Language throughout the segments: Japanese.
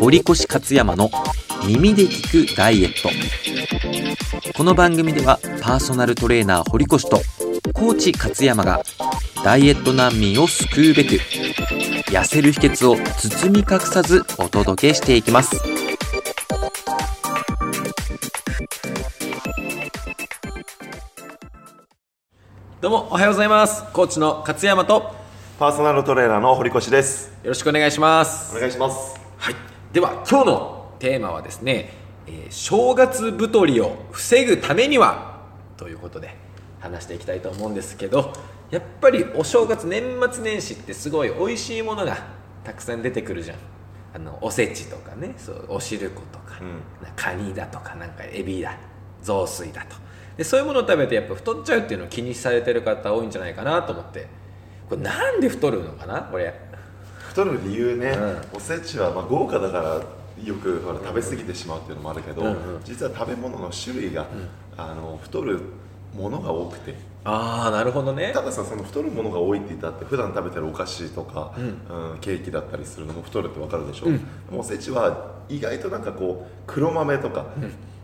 堀越勝山の耳で聞くダイエット。この番組ではパーソナルトレーナー堀越とコーチ勝山がダイエット難民を救うべく痩せる秘訣を包み隠さずお届けしていきます。どうもおはようございます。コーチの勝山とパーソナルトレーナーの堀越です。ろしくお願いします。お願いします。はい、では今日のテーマはですね、えー正月太りを防ぐためにはということで話していきたいと思うんですけどやっぱりお正月年末年始ってすごい美味しいものがたくさん出てくるじゃん。あのおせちとかねそうおしることか、うん。なカニだとかなんかエビだ雑炊だと。でそういうものを食べてやっぱ太っちゃうっていうのを気にされてる方多いんじゃないかなと思ってこれなんで太るのかな？これ。太る理由ね、うおせちはまあ豪華だからよくほら食べ過ぎてしまうっていうのもあるけど、うんうん。実は食べ物の種類が、あの太るものが多くて。ああなるほどね。たださその太るものが多いって言ったって普段食べてるお菓子とか、うん。ケーキだったりするのも太るってわかるでしょ、うん。でもおせちは意外となんかこう黒豆とか、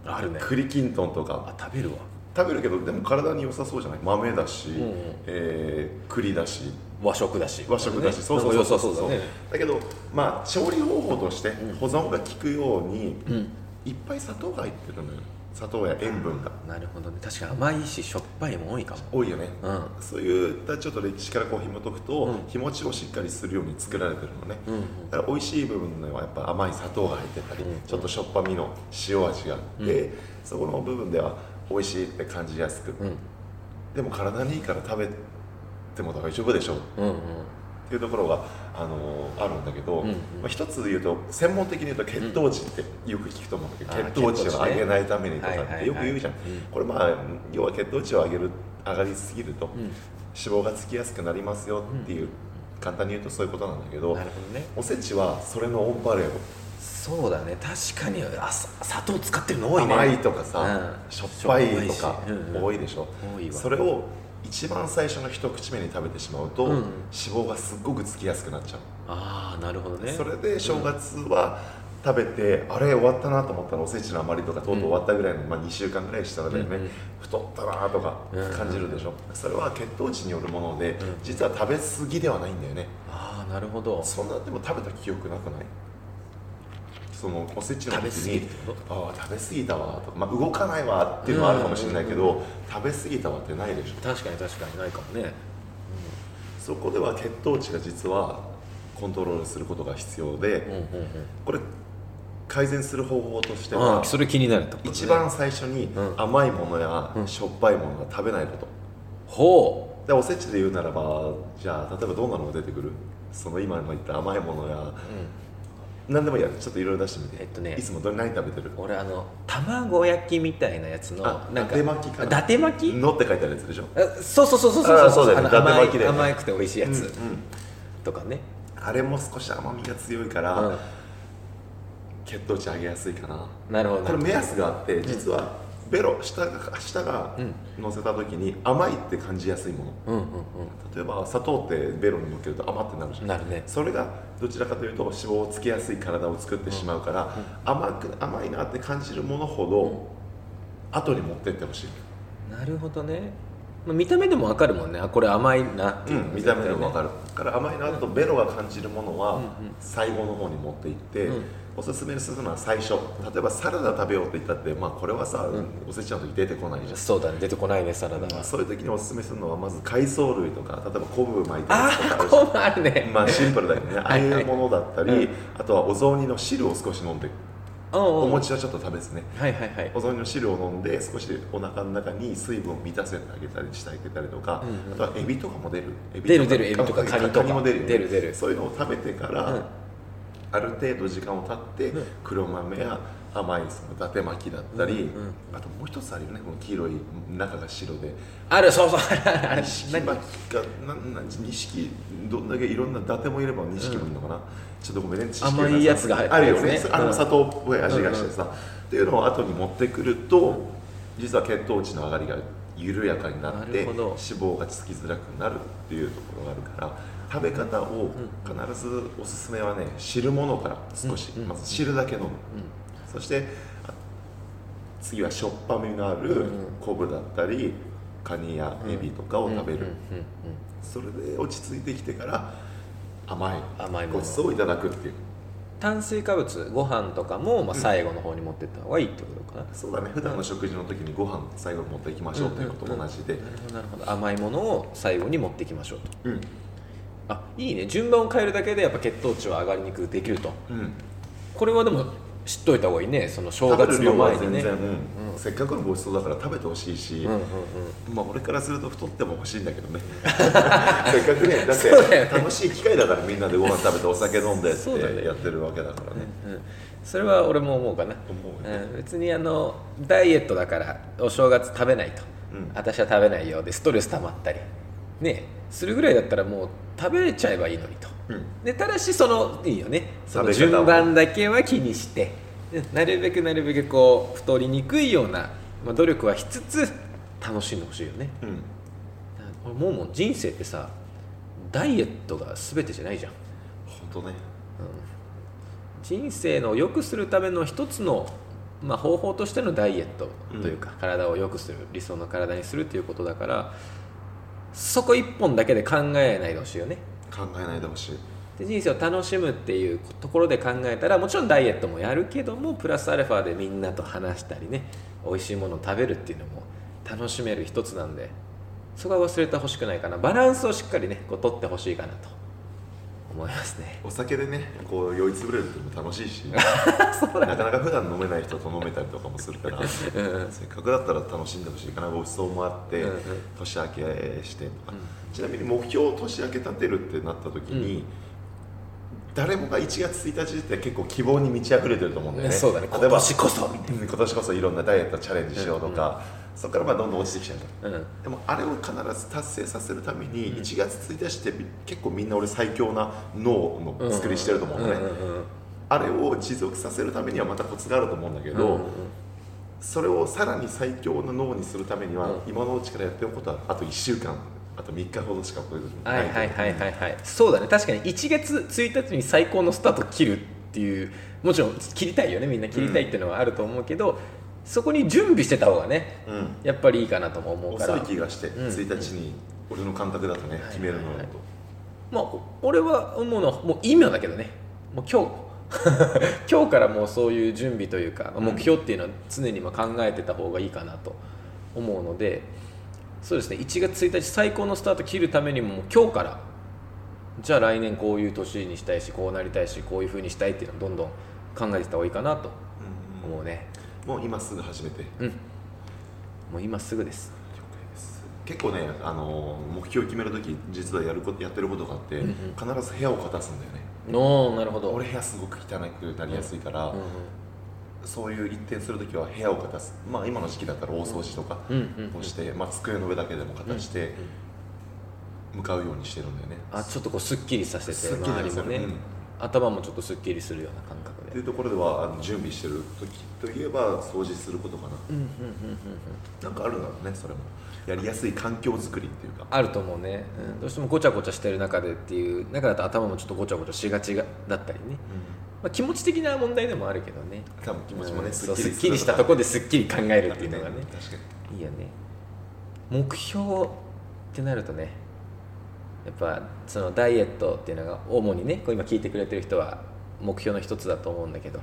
あるね。栗きんとんとかあ食べるわ食べるけどでも体に良さそうじゃない？豆だし、んうん。えー栗だし。和食だし。和食だし、ねそうそうそうそう。そうだね。だけどまあ調理方法として保存が効くように、うん。いっぱい砂糖が入ってるのよ。砂糖や塩分が。なるほどね。確かに甘いししょっぱいも多いかも。多いよね、うん。そういったちょっと歴史からこう紐解くと、うん。日持ちをしっかりするように作られてるのね、うんうん。だから美味しい部分ではやっぱ甘い砂糖が入ってたり、うんちょっとしょっぱみの塩味があって、そこの部分では美味しいって感じやすく、うん。でも体にいいから食べても大丈夫でしょう。んうん。っていうところが、あのーあるんだけど、うんうん。まあ、一つ言うと専門的に言うと血糖値ってよく聞くと思うんだけど、あー血糖値を上げないためにとかはいはいはいってよく言うじゃん、うん。これまあ要は血糖値を上げる上がりすぎると、ん。脂肪がつきやすくなりますよっていう、簡単に言うとそういうことなんだけどね。おせちはそれのオンパレードそうだね確かに。あさ砂糖使ってるの多いね。甘いとかさ、うん。しょっぱいとか多いでしょ、多いわ。それを一番最初の一口目に食べてしまうと、うん。脂肪がすっごくつきやすくなっちゃう。ああなるほどね。それで正月は食べて、あれ終わったなと思ったらおせちの余りとかとうとう終わったぐらいの、まあ、2週間ぐらいしたらだよね、うんうん。太ったなとか感じるでしょ、それは血糖値によるもので、実は食べ過ぎではないんだよね。ああなるほど。そんなでも食べた記憶なくない？そのおせちの時食べ過ぎにああ食べ過ぎたわとか、まあ、動かないわっていうのはあるかもしれないけど、うん食べ過ぎたわってないでしょ。確かに確かにないかもね。そこでは血糖値が実はコントロールすることが必要で、うんうんこれ改善する方法としてはあそれ気になるとね。一番最初にうん。甘いものやうん。しょっぱいものが食べないこと。ほでおせちで言うならばじゃあ例えばどんなのが出てくる？その今の言った甘いものやう、うん、何でもいいや。ちょっといろいろ出してみて、えっとね。いつもど何食べてる？俺あの卵焼きみたいなやつのあなんか伊達巻きかな。伊達巻き？のって書いてあるやつでしょ？あそうそうそうそうそうあそうだよね。伊達巻きだよね。甘くて美味しいやつ、うんうん。とかね、あれも少し甘みが強いから、うん、血糖値上げやすいかな。なるほど。これ目安があって実はベロ下が下がうん乗せた時に甘いって感じやすいもの。うんうんう例えば砂糖ってベロに乗っけると甘ってなるじゃん。んなるね。それがどちらかというと脂肪をつけやすい体を作ってしまうから、甘く甘いなって感じるものほど、後に持ってってほしい、なるほどね、まあ、見た目でも分かるもんね。あこれ甘いなっていう。のが見た目でも分るかるだから甘いなとベロが感じるものはうんうん。最後の方に持っていって、うん。おすすめするのは最初。例えばサラダ食べようって言ったって、まあ、これはさ、ん。おせちの時出てこないじゃん。そうだね。出てこないねサラダは。そういう時におすすめするのはまず海藻類とか例えば昆布巻いたあやつとかあるしあるね。まあシンプルだよね。ああはい。はいいうものだったり、うん。あとはお雑煮の汁を少し飲んでお餅はちょっと食べずね。はいはいはい。お雑煮の汁を飲んで少しお腹の中に水分を満たせてあげたりしてあげたりとか、うんうん。あとはエビとかも出る。エビ出るとか出るエビとかあカニとか。も出るよね。出る出る。そういうのを食べてから、うんある程度時間を経って、うん黒豆や甘いその伊達巻きだったり、うんうんあともう一つあるよねこの黄色い中が白で。あるそうそう。あ 錦巻きかなんなん？錦。どんだけいろんな伊達もいれば錦もいるのかな、ちょっとごめんね甘いやつがあるよねね。あうん。の砂糖っぽい味がしてさ、っていうのを後に持ってくると、実は血糖値の上がりが緩やかになって脂肪がつきづらくなるっていうところがあるから食べ方を必ずおすすめはね汁物から少し、うん。まず汁だけ飲む、そしてあ次はしょっぱみのあるうん昆布だったりカニやエビとかを食べる、うんうんうんそれで落ち着いてきてから甘い。甘いもの。ごちそうをいただくっていう。炭水化物ご飯とかも、まあ、最後の方に持ってった方がいいってことかな、そうだね。普段の食事の時にご飯最後に持っていきましょうということと同じで、なるほどなるほど。甘いものを最後に持っていきましょうと。うんあいいね。順番を変えるだけでやっぱ血糖値は上がりにくくできると。うん。これはでも知っといた方がいいね。その正月の前にね。全然、うん。せっかくのごちそうだから食べてほしいし、うんうんうん。まあ俺からすると太っても欲しいんだけどね。せっかくね だって楽しい機会だからみんなでご飯食べてお酒飲んでってやってるわけだからね。うんそれは俺も思うかな、思うよう。ん、別にあのダイエットだからお正月食べないと、うん。私は食べないよでストレス溜まったりねするぐらいだったらもう食べれちゃえばいいのにと。うん。でただしそのいいよね。その順番だけは気にして。で なるべくなるべくこう太りにくいような、まあ、努力はしつつ楽しんでほしいよね。うん。俺もうもう人生ってさダイエットが全てじゃないじゃん。本当ね。人生の良くするための一つの、まあ、方法としてのダイエットというか、体を良くする理想の体にするということだからそこ一本だけで考えないでほしいよね。考えないでほしい。で人生を楽しむっていうところで考えたらもちろんダイエットもやるけどもプラスアルファでみんなと話したりね美味しいものを食べるっていうのも楽しめる一つなんでそこは忘れてほしくないかな。バランスをしっかりねこう取ってほしいかなと思いますね。お酒でねこう酔いつぶれるっていうのも楽しいし なかなか普段飲めない人と飲めたりとかもするから、せっかくだったら楽しんでほしいかなごちそうもあって、うんうん。年明けしてとか、ちなみに目標を年明け立てるってなった時に、誰もが1月1日って結構希望に満ち溢れてると思うんだよね。そうだね。今年こそ今年こそいろんなダイエットチャレンジしようとか、そこからまあどんどん落ちてきちゃううん。でもあれを必ず達成させるために1月1日って結構みんな俺最強な脳の作りしてると思うんんうんあれを持続させるためにはまたコツがあると思うんだけど、うんうんそれをさらに最強の脳にするためには、うん。今のうちからやっておくことはあと1週間あと3日ほどしかこれはいはいはいはいはい。そうだね。確かに1月1日に最高のスタート切るっていうもちろん切りたいよね。みんな切りたいっていうのはあると思うけど、そこに準備してた方がねうん。やっぱりいいかなとも思うから。遅い気がして、うん。1日に俺の感覚だとね、決めるのだと、まあ俺は思うのはもう今だけどね。もう今日。今日からもうそういう準備というかうん目標っていうのは常にまあ考えてた方がいいかなと思うのでそうですね。1月1日最高のスタート切るためにも今日からじゃあ来年こういう年にしたいしこうなりたいしこういうふうにしたいっていうのをどんどん考えてた方がいいかなとうん思うね。もう今すぐ始めて。うん。もう今すぐです。結構ね、あのー目標を決めるとき実はやることやってることがあって、うんうん。必ず部屋を片すんだよね。おーなるほど。俺部屋すごく汚くなりやすいから、うんそういう一転するときは部屋を片すまあ今の時期だったら大掃除とかをして、まあ、机の上だけでも片して向かうようにしてるんだよね、あちょっとこうすっきりさせてすっきりね、うん。頭もちょっとすっきりするような感覚で。っていうところではあの準備してる時といえば掃除することかな。うんうんうんうんうん。なんかあるんだろうねそれも。やりやすい環境づくりっていうか。あると思うね、うん、どうしてもごちゃごちゃしてる中でっていう中だと頭もちょっとごちゃごちゃしがちがだったりね、まあ、気持ち的な問題でもあるけどね。多分気持ちもね、うんすっきりしたところですっきり考えるっていうのがね。確かに。いいよね。目標ってなるとねやっぱそのダイエットっていうのが主にねこう今聞いてくれてる人は目標の一つだと思うんだけど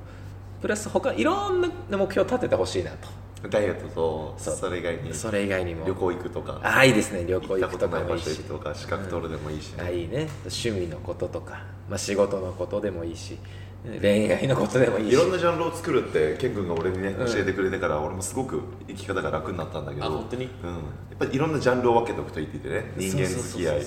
プラス他いろんな目標を立ててほしいなと。ダイエットとそれ以外にそれ以外にも。旅行行くとか。ああいいですね。旅行行くことかもいいし。所行くとか資格取るでもいいしね、あいいね。趣味のこととか、まあ、仕事のことでもいいし恋愛のことでもいいし。いろんなジャンルを作るってケン君が俺にねうん。教えてくれてから俺もすごく生き方が楽になったんだけどあ本当に？うん、やっぱりいろんなジャンルを分けておくといいって言ってね。人間付き合い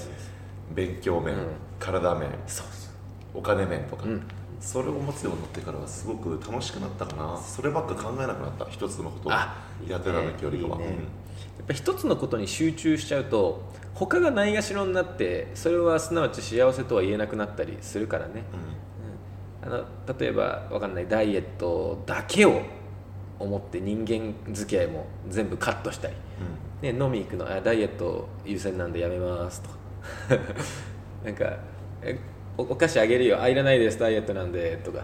勉強面、うん。体面そうそお金面とか、ううん。それを持つようになってからはすごく楽しくなったかな。そればっか考えなくなった。一つのことをやあってた時よりかは、やっぱ一つのことに集中しちゃうと他がないがしろになってそれはすなわち幸せとは言えなくなったりするからね、うんうんあの例えばわかんないダイエットだけを思って人間付き合いも全部カットしたり、ね、飲み行くのあダイエット優先なんでやめますと なんかえおお菓子あげるよ。あいらないですダイエットなんでとか。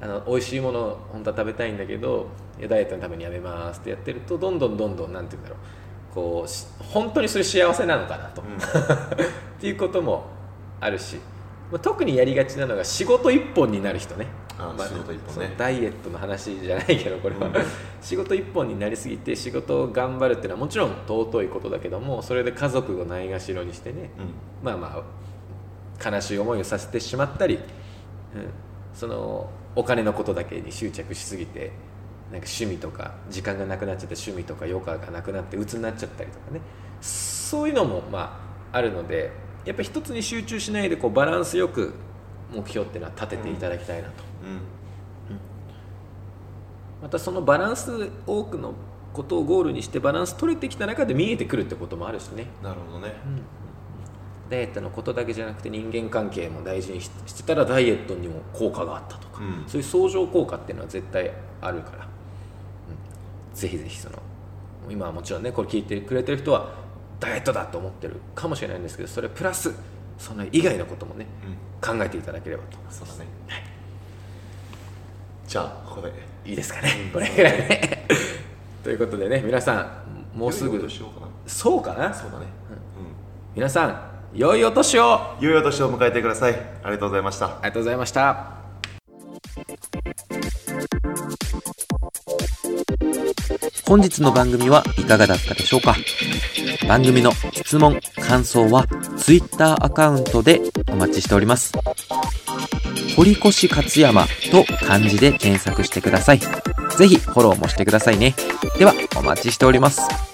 あの美味しいもの本当は食べたいんだけどいやダイエットのためにやめますってやってるとどんどんどんどんなんて言うんだろう。こうし本当にそれ幸せなのかなと、っていうこともあるし、まあ、特にやりがちなのが仕事一本になる人ね。あ仕事一本ね。ダイエットの話じゃないけどこれは、うん。仕事一本になりすぎて仕事を頑張るっていうのはもちろん尊いことだけどもそれで家族をないがしろにしてね、うん。まあまあ悲しい思いをさせてしまったり、うん、そのお金のことだけに執着しすぎてなんか趣味とか時間がなくなっちゃって趣味とか余暇がなくなって鬱になっちゃったりとかね。そういうのもまああるのでやっぱ一つに集中しないでこうバランスよく目標っていうのは立てていただきたいなと、うん。またそのバランス多くのことをゴールにしてバランス取れてきた中で見えてくるってこともあるしね。なるほどね。ダイエットのことだけじゃなくて人間関係も大事にししてたらダイエットにも効果があったとか、うん。そういう相乗効果っていうのは絶対あるから、うん、ぜひぜひその今はもちろんねこれ聞いてくれてる人はダイエットだと思ってるかもしれないんですけどそれプラスその以外のこともね考えていただければとそうだね。じゃあここでいいですかね？これ。ぐらいね。ということでね皆さんもうすぐそうかな？そうだね。皆さん良いお年を。あうん良いお年を迎えてください。ありがとうございました。りがとうございました。本日の番組はいかがだったでしょうか？番組の質問、感想は Twitter アカウントでお待ちしております。堀越勝山と漢字で検索してください。ぜひフォローもしてくださいね。ではお待ちしております。